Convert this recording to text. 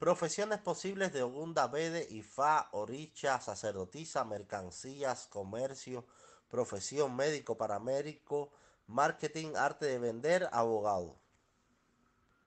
Profesiones posibles de Ogunda Bede, Ifá, Oricha, sacerdotisa, mercancías, comercio, profesión médico, paramédico, marketing, arte de vender, abogado.